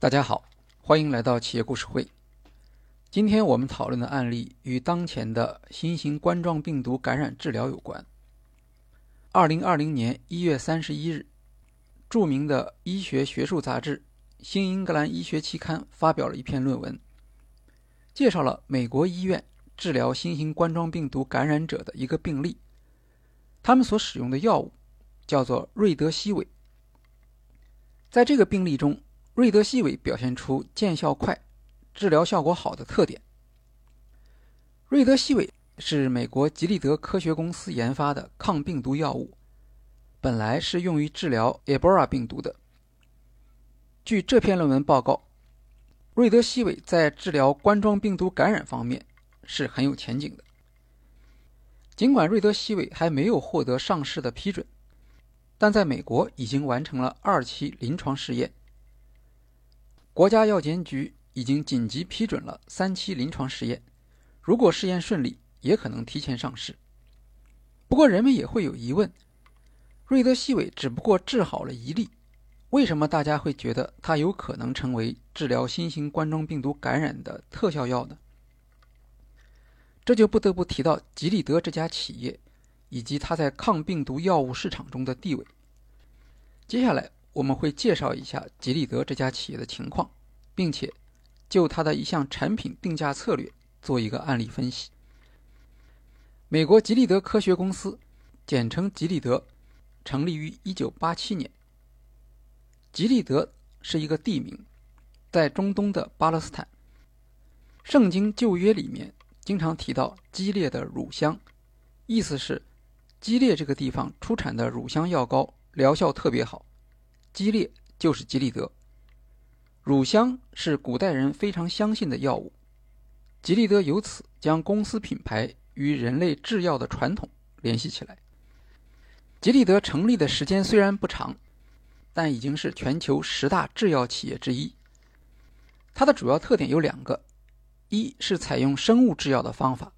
大家好，欢迎来到企业故事会。今天我们讨论的案例与当前的新型冠状病毒感染治疗有关。二零二零年一月三十一日，著名的医学学术杂志《新英格兰医学期刊》发表了一篇论文，介绍了美国医院治疗新型冠状病毒感染者的一个病例。他们所使用的药物叫做瑞德西韦。在这个病例中，瑞德西韦表现出见效快、治疗效果好的特点。瑞德西韦是美国吉利德科学公司研发的抗病毒药物，本来是用于治疗埃博拉病毒的。据这篇论文报告，瑞德西韦在治疗冠状病毒感染方面是很有前景的。尽管瑞德西韦还没有获得上市的批准，但在美国已经完成了二期临床试验。国家药监局已经紧急批准了三期临床试验，如果试验顺利，也可能提前上市。不过，人们也会有疑问：瑞德西韦只不过治好了一例，为什么大家会觉得它有可能成为治疗新型冠状病毒感染的特效药呢？这就不得不提到吉利德这家企业以及它在抗病毒药物市场中的地位。接下来。我们会介绍一下吉利德这家企业的情况，并且就它的一项产品定价策略做一个案例分析。美国吉利德科学公司，简称吉利德，成立于1987年。吉利德是一个地名，在中东的巴勒斯坦。圣经旧约里面经常提到基列的乳香，意思是基列这个地方出产的乳香药膏疗效特别好。基列就是吉利德，乳香是古代人非常相信的药物，吉利德由此将公司品牌与人类制药的传统联系起来。吉利德成立的时间虽然不长，但已经是全球十大制药企业之一。它的主要特点有两个：一是采用生物制药的方法，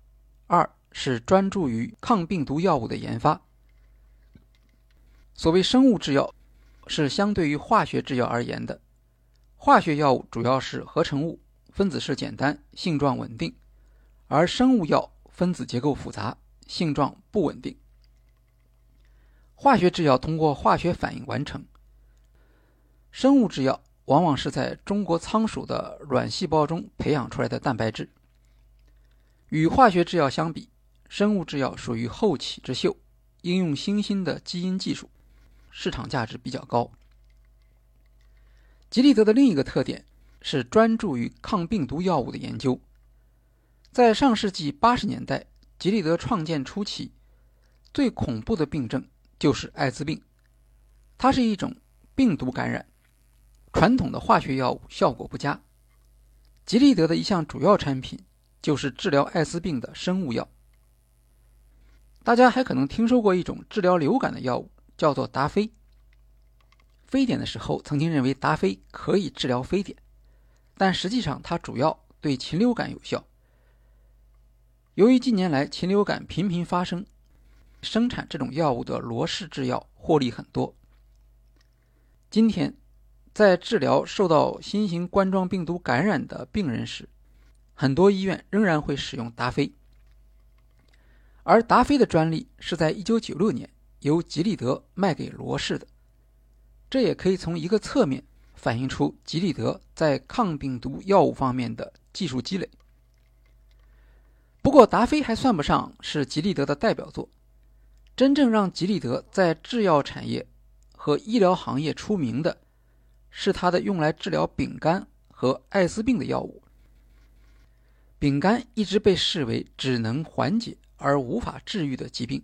二是专注于抗病毒药物的研发。所谓生物制药。是相对于化学制药而言的，化学药物主要是合成物，分子式简单，性状稳定；而生物药分子结构复杂，性状不稳定。化学制药通过化学反应完成，生物制药往往是在中国仓鼠的卵细胞中培养出来的蛋白质。与化学制药相比，生物制药属于后起之秀，应用新兴的基因技术。市场价值比较高。吉利德的另一个特点是专注于抗病毒药物的研究。在上世纪八十年代，吉利德创建初期，最恐怖的病症就是艾滋病，它是一种病毒感染，传统的化学药物效果不佳。吉利德的一项主要产品就是治疗艾滋病的生物药。大家还可能听说过一种治疗流感的药物。叫做达菲。非典的时候，曾经认为达菲可以治疗非典，但实际上它主要对禽流感有效。由于近年来禽流感频频发生，生产这种药物的罗氏制药获利很多。今天，在治疗受到新型冠状病毒感染的病人时，很多医院仍然会使用达菲。而达菲的专利是在1996年。由吉利德卖给罗氏的，这也可以从一个侧面反映出吉利德在抗病毒药物方面的技术积累。不过，达菲还算不上是吉利德的代表作，真正让吉利德在制药产业和医疗行业出名的，是它的用来治疗丙肝和艾滋病的药物。丙肝一直被视为只能缓解而无法治愈的疾病。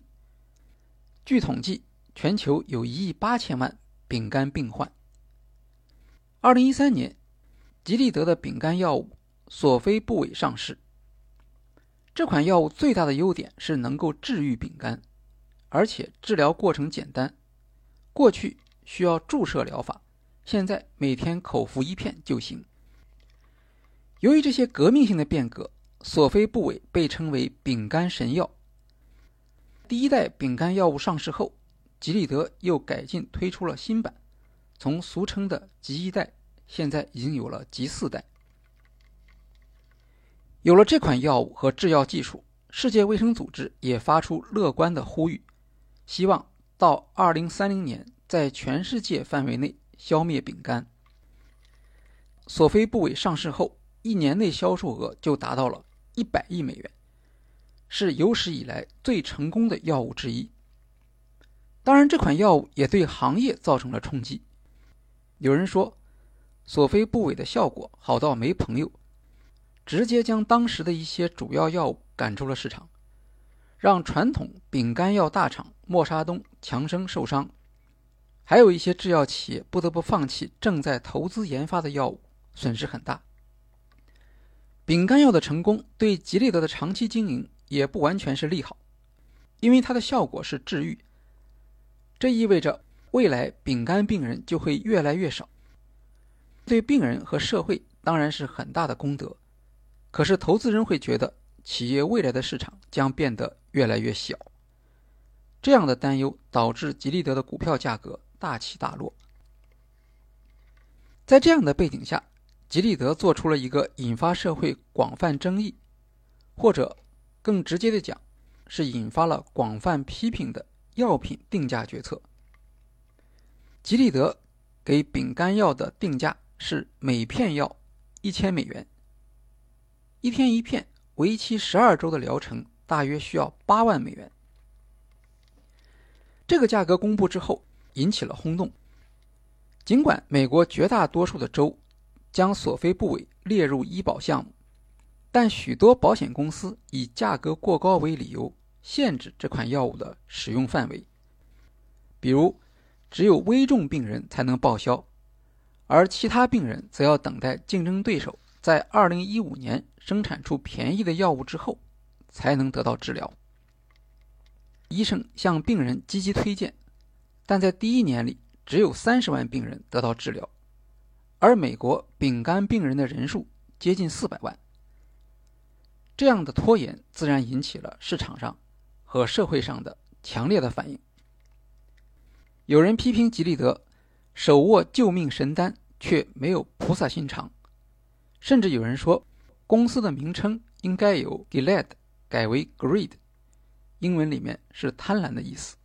据统计，全球有一亿八千万丙肝病患。二零一三年，吉利德的丙肝药物索菲布韦上市。这款药物最大的优点是能够治愈丙肝，而且治疗过程简单。过去需要注射疗法，现在每天口服一片就行。由于这些革命性的变革，索菲布韦被称为“丙肝神药”。第一代丙肝药物上市后，吉利德又改进推出了新版，从俗称的吉一代现在已经有了吉四代。有了这款药物和制药技术，世界卫生组织也发出乐观的呼吁，希望到2030年在全世界范围内消灭丙肝。索菲布韦上市后，一年内销售额就达到了一百亿美元，是有史以来最成功的药物之一。当然，这款药物也对行业造成了冲击。有人说，索菲布韦的效果好到没朋友。直接将当时的一些主要药物赶出了市场，让传统丙肝药大厂默沙东、强生受伤，还有一些制药企业不得不放弃正在投资研发的药物，损失很大。丙肝药的成功对吉利德的长期经营也不完全是利好，因为它的效果是治愈，这意味着未来丙肝病人就会越来越少，对病人和社会当然是很大的功德。可是，投资人会觉得企业未来的市场将变得越来越小，这样的担忧导致吉利德的股票价格大起大落。在这样的背景下，吉利德做出了一个引发社会广泛争议，或者更直接的讲，是引发了广泛批评的药品定价决策。吉利德给丙肝药的定价是每片药一千美元。一天一片，为期十二周的疗程大约需要八万美元。这个价格公布之后，引起了轰动。尽管美国绝大多数的州将索菲布韦列入医保项目，但许多保险公司以价格过高为理由，限制这款药物的使用范围。比如，只有危重病人才能报销，而其他病人则要等待竞争对手。在二零一五年生产出便宜的药物之后，才能得到治疗。医生向病人积极推荐，但在第一年里只有三十万病人得到治疗，而美国丙肝病人的人数接近四百万。这样的拖延自然引起了市场上和社会上的强烈的反应。有人批评吉利德手握救命神丹，却没有菩萨心肠。甚至有人说，公司的名称应该由 Gilead 改为 Greed，英文里面是贪婪的意思。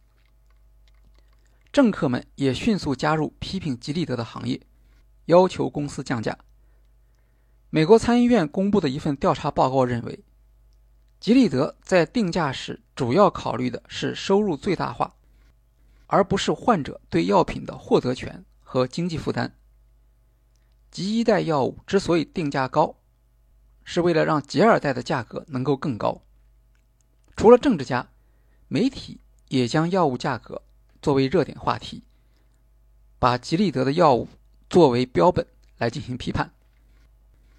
政客们也迅速加入批评吉利德的行业，要求公司降价。美国参议院公布的一份调查报告认为，吉利德在定价时主要考虑的是收入最大化，而不是患者对药品的获得权和经济负担。吉一代药物之所以定价高，是为了让吉二代的价格能够更高。除了政治家，媒体也将药物价格作为热点话题，把吉利德的药物作为标本来进行批判。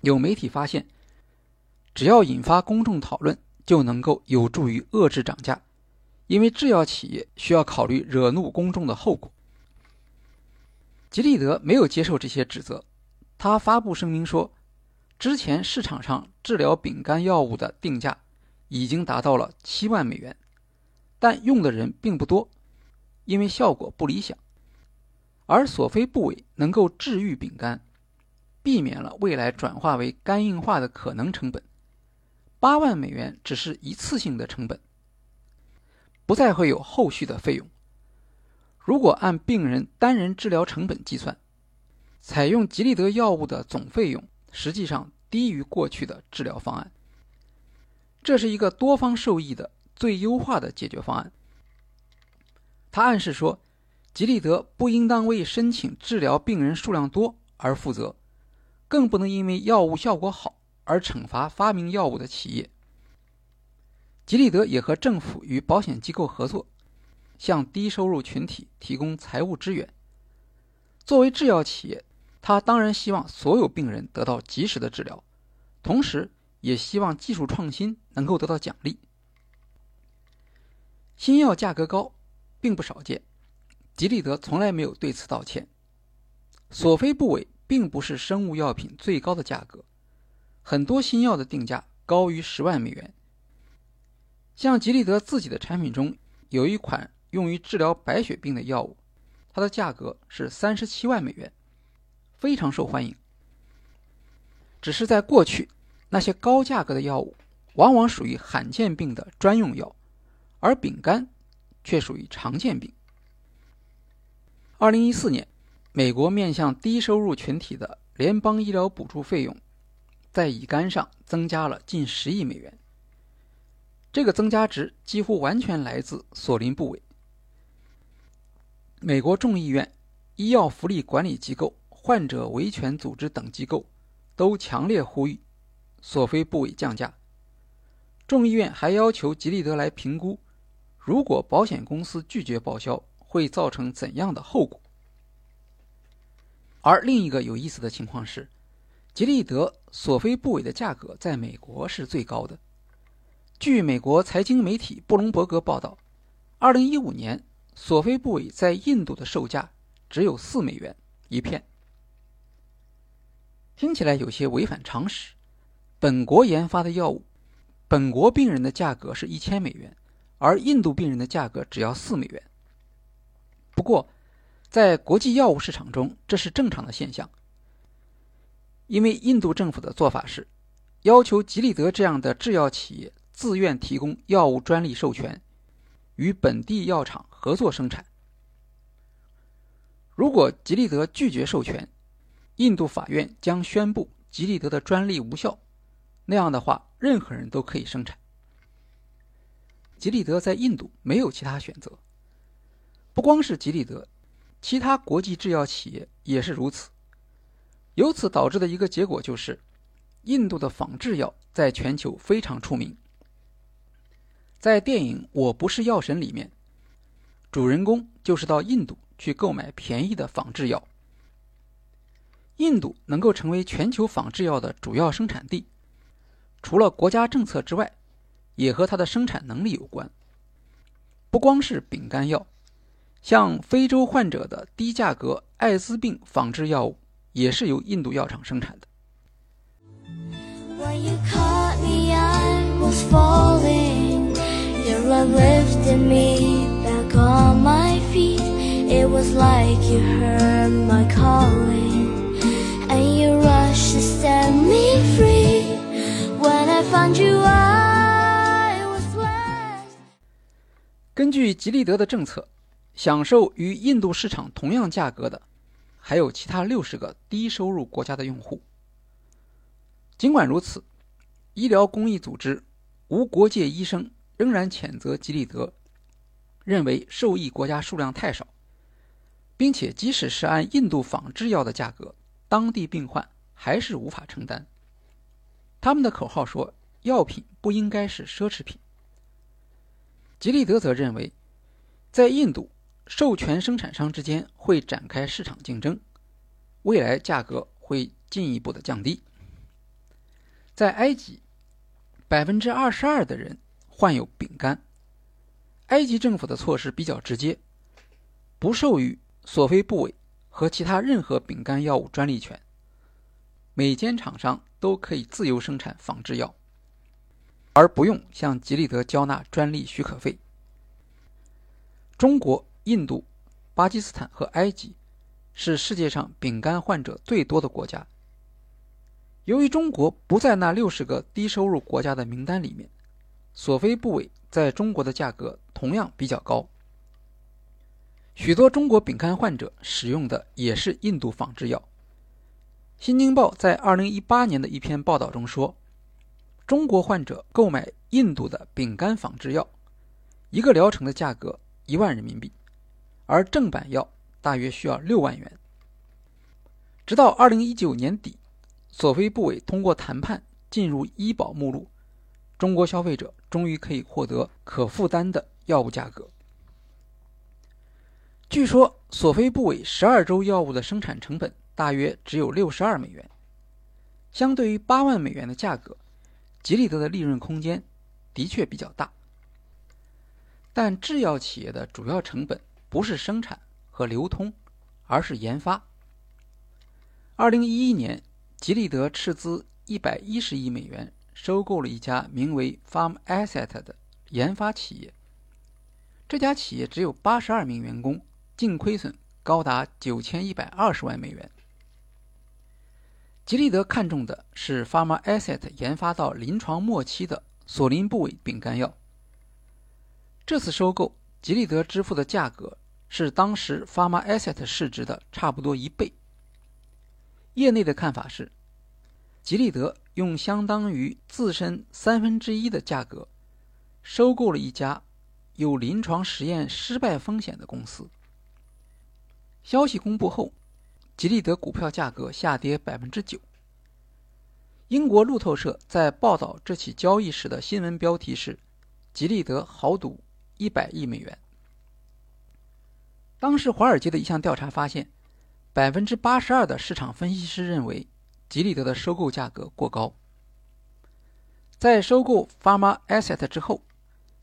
有媒体发现，只要引发公众讨论，就能够有助于遏制涨价，因为制药企业需要考虑惹怒公众的后果。吉利德没有接受这些指责。他发布声明说，之前市场上治疗丙肝药物的定价已经达到了七万美元，但用的人并不多，因为效果不理想。而索菲布韦能够治愈丙肝，避免了未来转化为肝硬化的可能成本。八万美元只是一次性的成本，不再会有后续的费用。如果按病人单人治疗成本计算，采用吉利德药物的总费用实际上低于过去的治疗方案，这是一个多方受益的最优化的解决方案。他暗示说，吉利德不应当为申请治疗病人数量多而负责，更不能因为药物效果好而惩罚发明药物的企业。吉利德也和政府与保险机构合作，向低收入群体提供财务支援。作为制药企业。他当然希望所有病人得到及时的治疗，同时也希望技术创新能够得到奖励。新药价格高并不少见，吉利德从来没有对此道歉。索菲布韦并不是生物药品最高的价格，很多新药的定价高于十万美元。像吉利德自己的产品中有一款用于治疗白血病的药物，它的价格是三十七万美元。非常受欢迎。只是在过去，那些高价格的药物往往属于罕见病的专用药，而丙肝却属于常见病。二零一四年，美国面向低收入群体的联邦医疗补助费用，在乙肝上增加了近十亿美元。这个增加值几乎完全来自索林部韦。美国众议院、医药福利管理机构、患者维权组织等机构都强烈呼吁索菲布韦降价。众议院还要求吉利德来评估，如果保险公司拒绝报销，会造成怎样的后果。而另一个有意思的情况是，吉利德索菲布韦的价格在美国是最高的。据美国财经媒体布隆伯格报道，二零一五年。索菲布韦在印度的售价只有四美元一片，听起来有些违反常识。本国研发的药物，本国病人的价格是一千美元，而印度病人的价格只要四美元。不过，在国际药物市场中，这是正常的现象，因为印度政府的做法是要求吉利德这样的制药企业自愿提供药物专利授权。与本地药厂合作生产。如果吉利德拒绝授权，印度法院将宣布吉利德的专利无效。那样的话，任何人都可以生产。吉利德在印度没有其他选择。不光是吉利德，其他国际制药企业也是如此。由此导致的一个结果就是，印度的仿制药在全球非常出名。在电影《我不是药神》里面，主人公就是到印度去购买便宜的仿制药。印度能够成为全球仿制药的主要生产地，除了国家政策之外，也和它的生产能力有关。不光是丙肝药，像非洲患者的低价格艾滋病仿制药物，也是由印度药厂生产的。根据吉利德的政策，享受与印度市场同样价格的，还有其他六十个低收入国家的用户。尽管如此，医疗公益组织无国界医生。仍然谴责吉利德，认为受益国家数量太少，并且即使是按印度仿制药的价格，当地病患还是无法承担。他们的口号说：“药品不应该是奢侈品。”吉利德则认为，在印度，授权生产商之间会展开市场竞争，未来价格会进一步的降低。在埃及，百分之二十二的人。患有丙肝，埃及政府的措施比较直接，不授予索菲布韦和其他任何丙肝药物专利权，每间厂商都可以自由生产仿制药，而不用向吉利德交纳专利许可费。中国、印度、巴基斯坦和埃及是世界上丙肝患者最多的国家。由于中国不在那六十个低收入国家的名单里面。索菲布韦在中国的价格同样比较高，许多中国丙肝患者使用的也是印度仿制药。《新京报》在2018年的一篇报道中说，中国患者购买印度的丙肝仿制药，一个疗程的价格一万人民币，而正版药大约需要六万元。直到2019年底，索菲布韦通过谈判进入医保目录。中国消费者终于可以获得可负担的药物价格。据说，索菲布韦十二周药物的生产成本大约只有六十二美元，相对于八万美元的价格，吉利德的利润空间的确比较大。但制药企业的主要成本不是生产和流通，而是研发。二零一一年，吉利德斥资一百一十亿美元。收购了一家名为 Farm Asset 的研发企业。这家企业只有八十二名员工，净亏损高达九千一百二十万美元。吉利德看中的是 Farm Asset 研发到临床末期的索林布韦丙肝药。这次收购，吉利德支付的价格是当时 Pharma Asset 市值的差不多一倍。业内的看法是，吉利德用相当于自身三分之一的价格收购了一家有临床实验失败风险的公司。消息公布后。吉利德股票价格下跌百分之九。英国路透社在报道这起交易时的新闻标题是：“吉利德豪赌一百亿美元。”当时华尔街的一项调查发现，百分之八十二的市场分析师认为吉利德的收购价格过高。在收购 Pharma Asset 之后，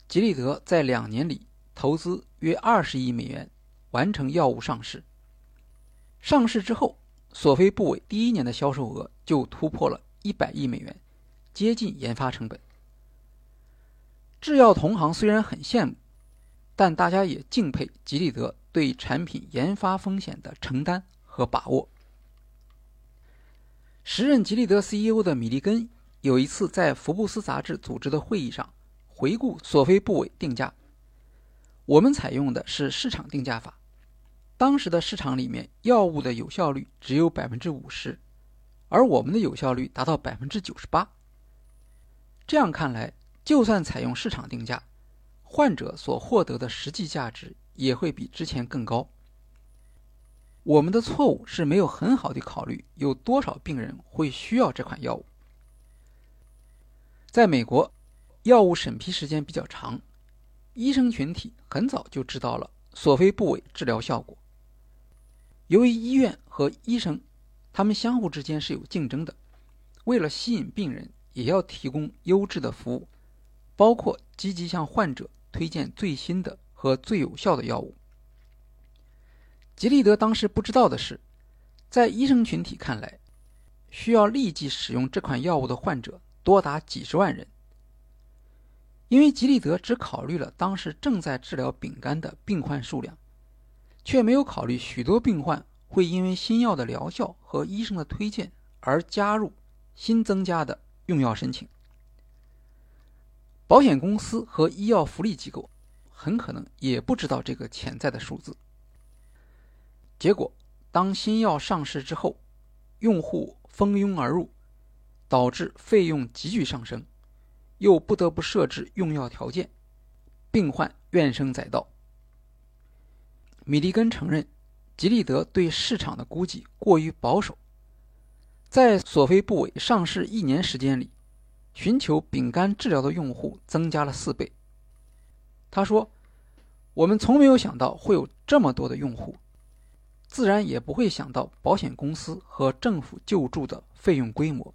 吉利德在两年里投资约二十亿美元，完成药物上市。上市之后，索菲布韦第一年的销售额就突破了一百亿美元，接近研发成本。制药同行虽然很羡慕，但大家也敬佩吉利德对产品研发风险的承担和把握。时任吉利德 CEO 的米利根有一次在福布斯杂志组织的会议上回顾索菲布韦定价：“我们采用的是市场定价法。”当时的市场里面，药物的有效率只有百分之五十，而我们的有效率达到百分之九十八。这样看来，就算采用市场定价，患者所获得的实际价值也会比之前更高。我们的错误是没有很好的考虑有多少病人会需要这款药物。在美国，药物审批时间比较长，医生群体很早就知道了索菲布韦治疗效果。由于医院和医生，他们相互之间是有竞争的，为了吸引病人，也要提供优质的服务，包括积极向患者推荐最新的和最有效的药物。吉利德当时不知道的是，在医生群体看来，需要立即使用这款药物的患者多达几十万人，因为吉利德只考虑了当时正在治疗丙肝的病患数量。却没有考虑许多病患会因为新药的疗效和医生的推荐而加入新增加的用药申请。保险公司和医药福利机构很可能也不知道这个潜在的数字。结果，当新药上市之后，用户蜂拥而入，导致费用急剧上升，又不得不设置用药条件，病患怨声载道。米利根承认，吉利德对市场的估计过于保守。在索菲布韦上市一年时间里，寻求丙肝治疗的用户增加了四倍。他说：“我们从没有想到会有这么多的用户，自然也不会想到保险公司和政府救助的费用规模。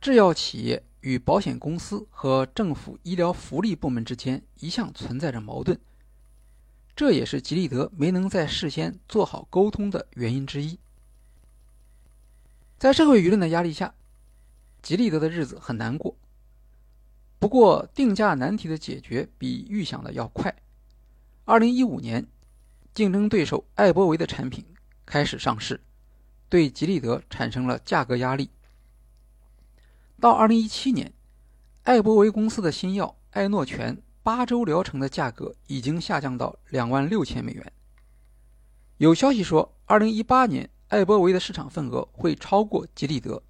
制药企业与保险公司和政府医疗福利部门之间一向存在着矛盾。”这也是吉利德没能在事先做好沟通的原因之一。在社会舆论的压力下，吉利德的日子很难过。不过，定价难题的解决比预想的要快。二零一五年，竞争对手艾伯维的产品开始上市，对吉利德产生了价格压力。到二零一七年，艾伯维公司的新药艾诺全。八周疗程的价格已经下降到两万六千美元。有消息说，二零一八年艾伯维的市场份额会超过吉利德。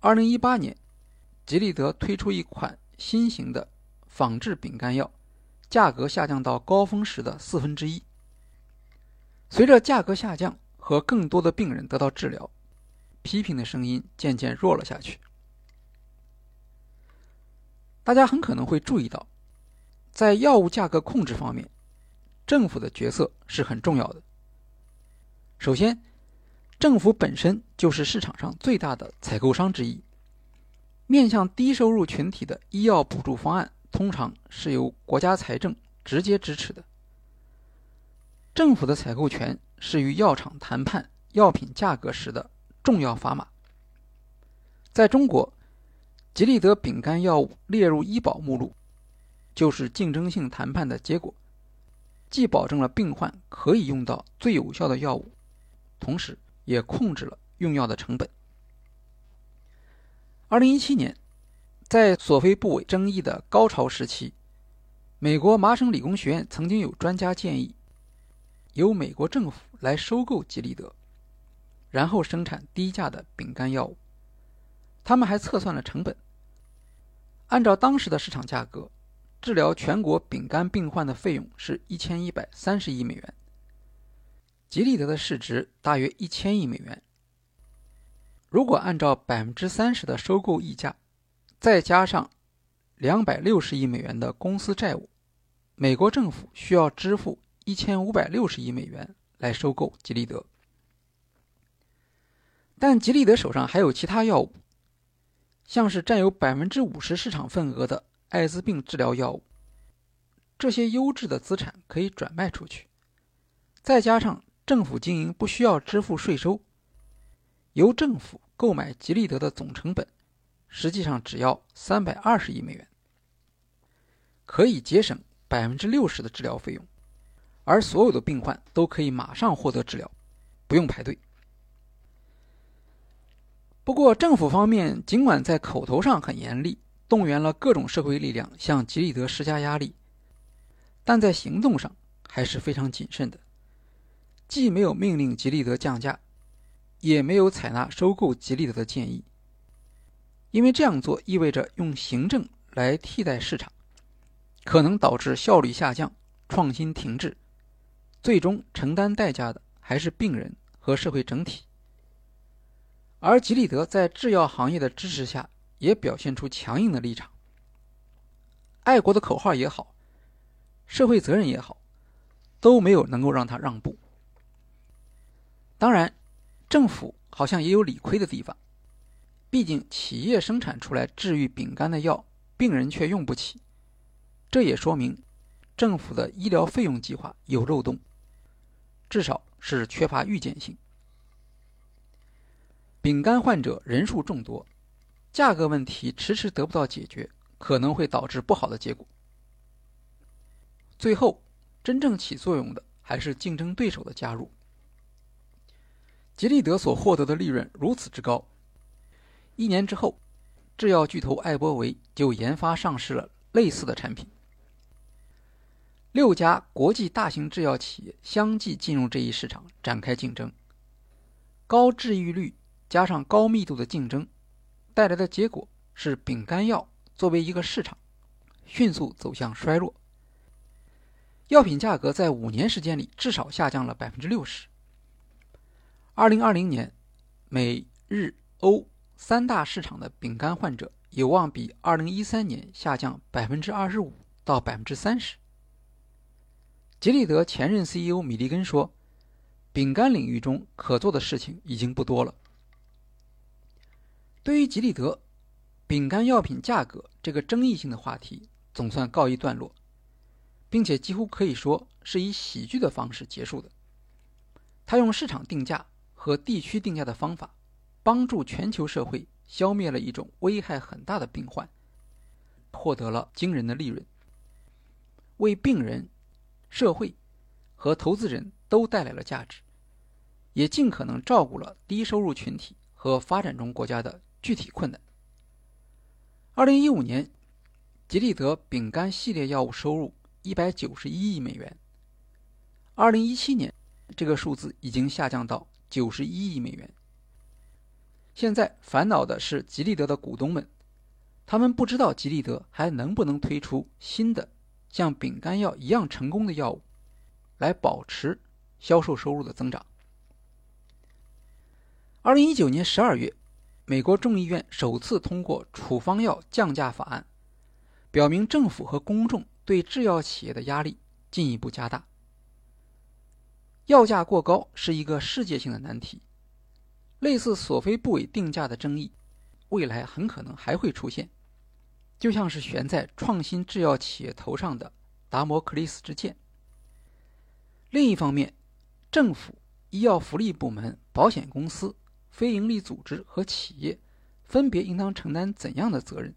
二零一八年，吉利德推出一款新型的仿制丙肝药，价格下降到高峰时的四分之一。随着价格下降和更多的病人得到治疗，批评的声音渐渐弱了下去。大家很可能会注意到，在药物价格控制方面，政府的角色是很重要的。首先，政府本身就是市场上最大的采购商之一。面向低收入群体的医药补助方案，通常是由国家财政直接支持的。政府的采购权是与药厂谈判药品价格时的重要砝码。在中国。吉利德丙肝药物列入医保目录，就是竞争性谈判的结果，既保证了病患可以用到最有效的药物，同时也控制了用药的成本。二零一七年，在索菲布韦争议的高潮时期，美国麻省理工学院曾经有专家建议，由美国政府来收购吉利德，然后生产低价的丙肝药物。他们还测算了成本，按照当时的市场价格，治疗全国丙肝病患的费用是一千一百三十亿美元。吉利德的市值大约一千亿美元。如果按照百分之三十的收购溢价，再加上两百六十亿美元的公司债务，美国政府需要支付一千五百六十亿美元来收购吉利德。但吉利德手上还有其他药物，像是占有百分之五十市场份额的艾滋病治疗药物，这些优质的资产可以转卖出去，再加上。政府经营不需要支付税收，由政府购买吉利德的总成本，实际上只要三百二十亿美元，可以节省百分之六十的治疗费用，而所有的病患都可以马上获得治疗，不用排队。不过，政府方面尽管在口头上很严厉，动员了各种社会力量向吉利德施加压力，但在行动上还是非常谨慎的。既没有命令吉利德降价，也没有采纳收购吉利德的建议，因为这样做意味着用行政来替代市场，可能导致效率下降、创新停滞，最终承担代价的还是病人和社会整体。而吉利德在制药行业的支持下，也表现出强硬的立场。爱国的口号也好，社会责任也好，都没有能够让他让步。当然，政府好像也有理亏的地方。毕竟，企业生产出来治愈丙肝的药，病人却用不起，这也说明政府的医疗费用计划有漏洞，至少是缺乏预见性。丙肝患者人数众多，价格问题迟迟得不到解决，可能会导致不好的结果。最后，真正起作用的还是竞争对手的加入。吉利德所获得的利润如此之高，一年之后，制药巨头艾波维就研发上市了类似的产品。六家国际大型制药企业相继进入这一市场展开竞争，高治愈率加上高密度的竞争，带来的结果是丙肝药作为一个市场，迅速走向衰落。药品价格在五年时间里至少下降了百分之六十。二零二零年，美日欧三大市场的丙肝患者有望比二零一三年下降百分之二十五到百分之三十。吉利德前任 CEO 米利根说：“丙肝领域中可做的事情已经不多了。”对于吉利德，丙肝药品价格这个争议性的话题总算告一段落，并且几乎可以说是以喜剧的方式结束的。他用市场定价。和地区定价的方法，帮助全球社会消灭了一种危害很大的病患，获得了惊人的利润，为病人、社会和投资人都带来了价值，也尽可能照顾了低收入群体和发展中国家的具体困难。二零一五年，吉利德丙肝系列药物收入一百九十一亿美元，二零一七年，这个数字已经下降到。九十一亿美元。现在烦恼的是吉利德的股东们，他们不知道吉利德还能不能推出新的像丙肝药一样成功的药物，来保持销售收入的增长。二零一九年十二月，美国众议院首次通过处方药降价法案，表明政府和公众对制药企业的压力进一步加大。药价过高是一个世界性的难题，类似索菲布韦定价的争议，未来很可能还会出现，就像是悬在创新制药企业头上的达摩克利斯之剑。另一方面，政府、医药福利部门、保险公司、非营利组织和企业，分别应当承担怎样的责任，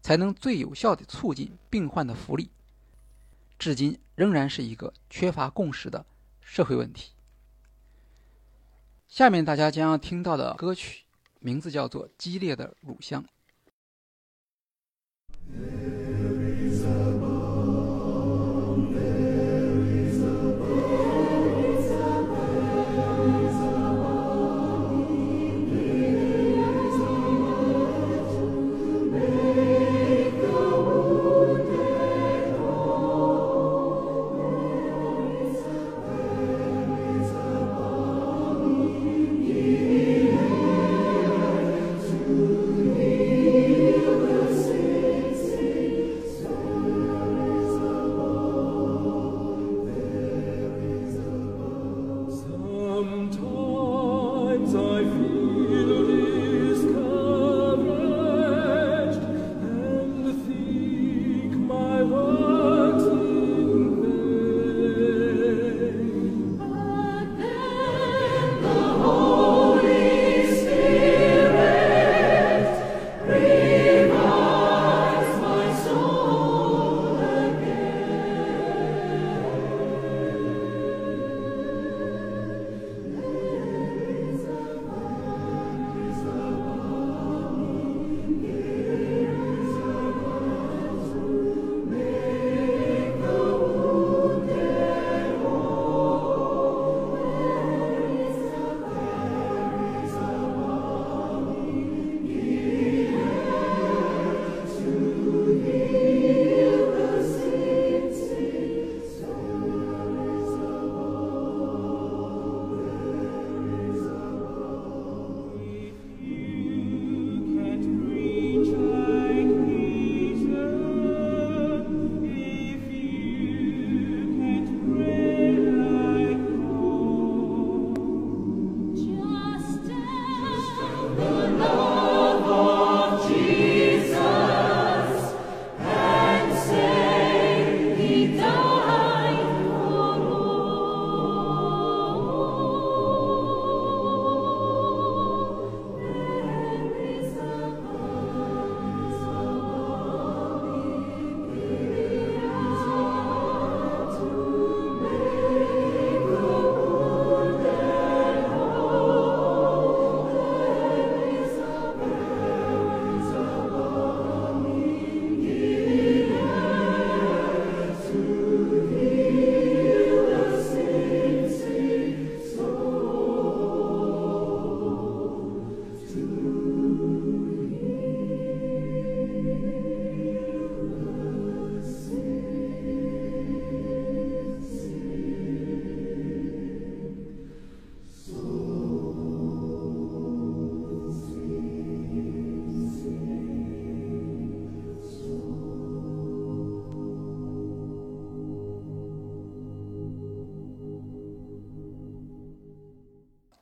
才能最有效地促进病患的福利？至今仍然是一个缺乏共识的。社会问题。下面大家将要听到的歌曲名字叫做《激烈的乳香》。